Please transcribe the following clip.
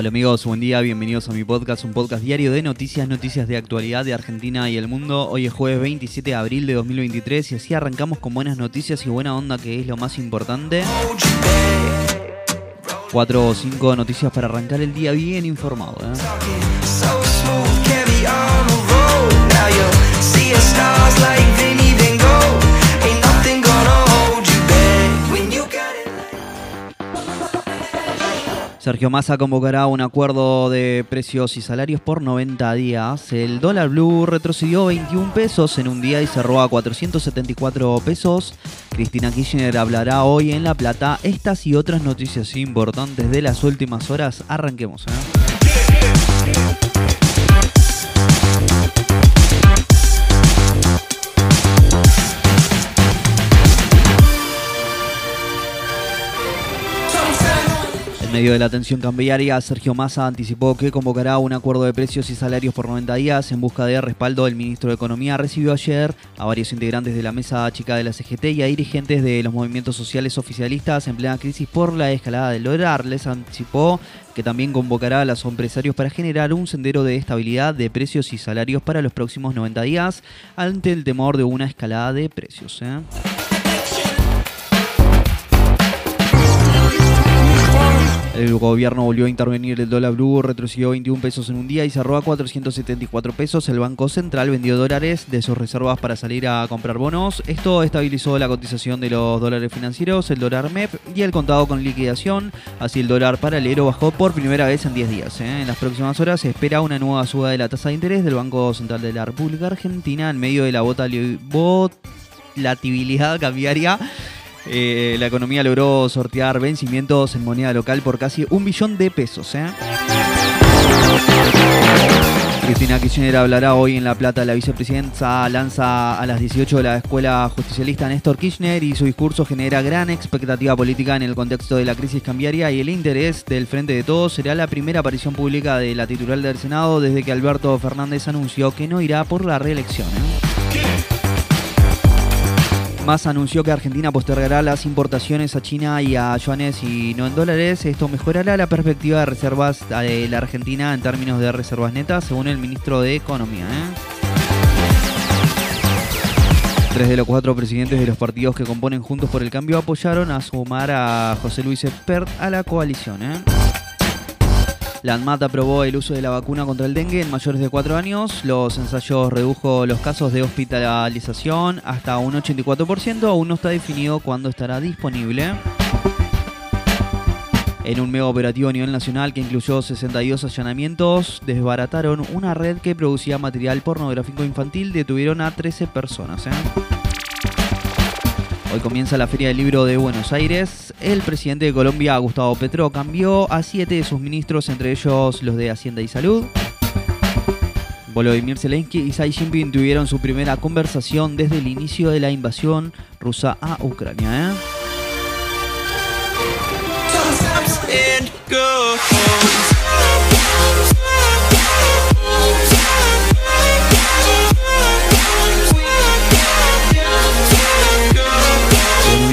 Hola amigos, buen día, bienvenidos a mi podcast, un podcast diario de noticias, noticias de actualidad de Argentina y el mundo. Hoy es jueves 27 de abril de 2023 y así arrancamos con buenas noticias y buena onda que es lo más importante. Cuatro o cinco noticias para arrancar el día bien informado. ¿eh? Sergio Massa convocará un acuerdo de precios y salarios por 90 días. El dólar blue retrocedió 21 pesos en un día y cerró a 474 pesos. Cristina Kirchner hablará hoy en La Plata. Estas y otras noticias importantes de las últimas horas. Arranquemos. ¿eh? Medio de la tensión cambiaria, Sergio Massa anticipó que convocará un acuerdo de precios y salarios por 90 días en busca de respaldo. El ministro de Economía recibió ayer a varios integrantes de la mesa chica de la CGT y a dirigentes de los movimientos sociales oficialistas en plena crisis por la escalada del dólar. Les anticipó que también convocará a los empresarios para generar un sendero de estabilidad de precios y salarios para los próximos 90 días ante el temor de una escalada de precios. ¿eh? El gobierno volvió a intervenir el dólar blue, retrocedió 21 pesos en un día y cerró a 474 pesos. El Banco Central vendió dólares de sus reservas para salir a comprar bonos. Esto estabilizó la cotización de los dólares financieros, el dólar MEP y el contado con liquidación. Así el dólar paralelo bajó por primera vez en 10 días. ¿eh? En las próximas horas se espera una nueva suba de la tasa de interés del Banco Central de la República Argentina en medio de la volatilidad cambiaria. Eh, la economía logró sortear vencimientos en moneda local por casi un billón de pesos. ¿eh? Cristina Kirchner hablará hoy en La Plata. La vicepresidenta lanza a las 18 de la escuela justicialista Néstor Kirchner y su discurso genera gran expectativa política en el contexto de la crisis cambiaria y el interés del Frente de Todos. Será la primera aparición pública de la titular del Senado desde que Alberto Fernández anunció que no irá por la reelección. ¿eh? Massa anunció que Argentina postergará las importaciones a China y a yuanes y no en dólares. Esto mejorará la perspectiva de reservas de la Argentina en términos de reservas netas, según el ministro de Economía. ¿eh? Tres de los cuatro presidentes de los partidos que componen Juntos por el Cambio apoyaron a sumar a José Luis Espert a la coalición. ¿eh? La ANMAT aprobó el uso de la vacuna contra el dengue en mayores de 4 años. Los ensayos redujo los casos de hospitalización hasta un 84%. Aún no está definido cuándo estará disponible. En un mega operativo a nivel nacional que incluyó 62 allanamientos, desbarataron una red que producía material pornográfico infantil. Detuvieron a 13 personas. ¿eh? Hoy comienza la Feria del Libro de Buenos Aires. El presidente de Colombia, Gustavo Petro, cambió a siete de sus ministros, entre ellos los de Hacienda y Salud. Volodymyr Zelensky y Xi Jinping tuvieron su primera conversación desde el inicio de la invasión rusa a Ucrania. ¿eh?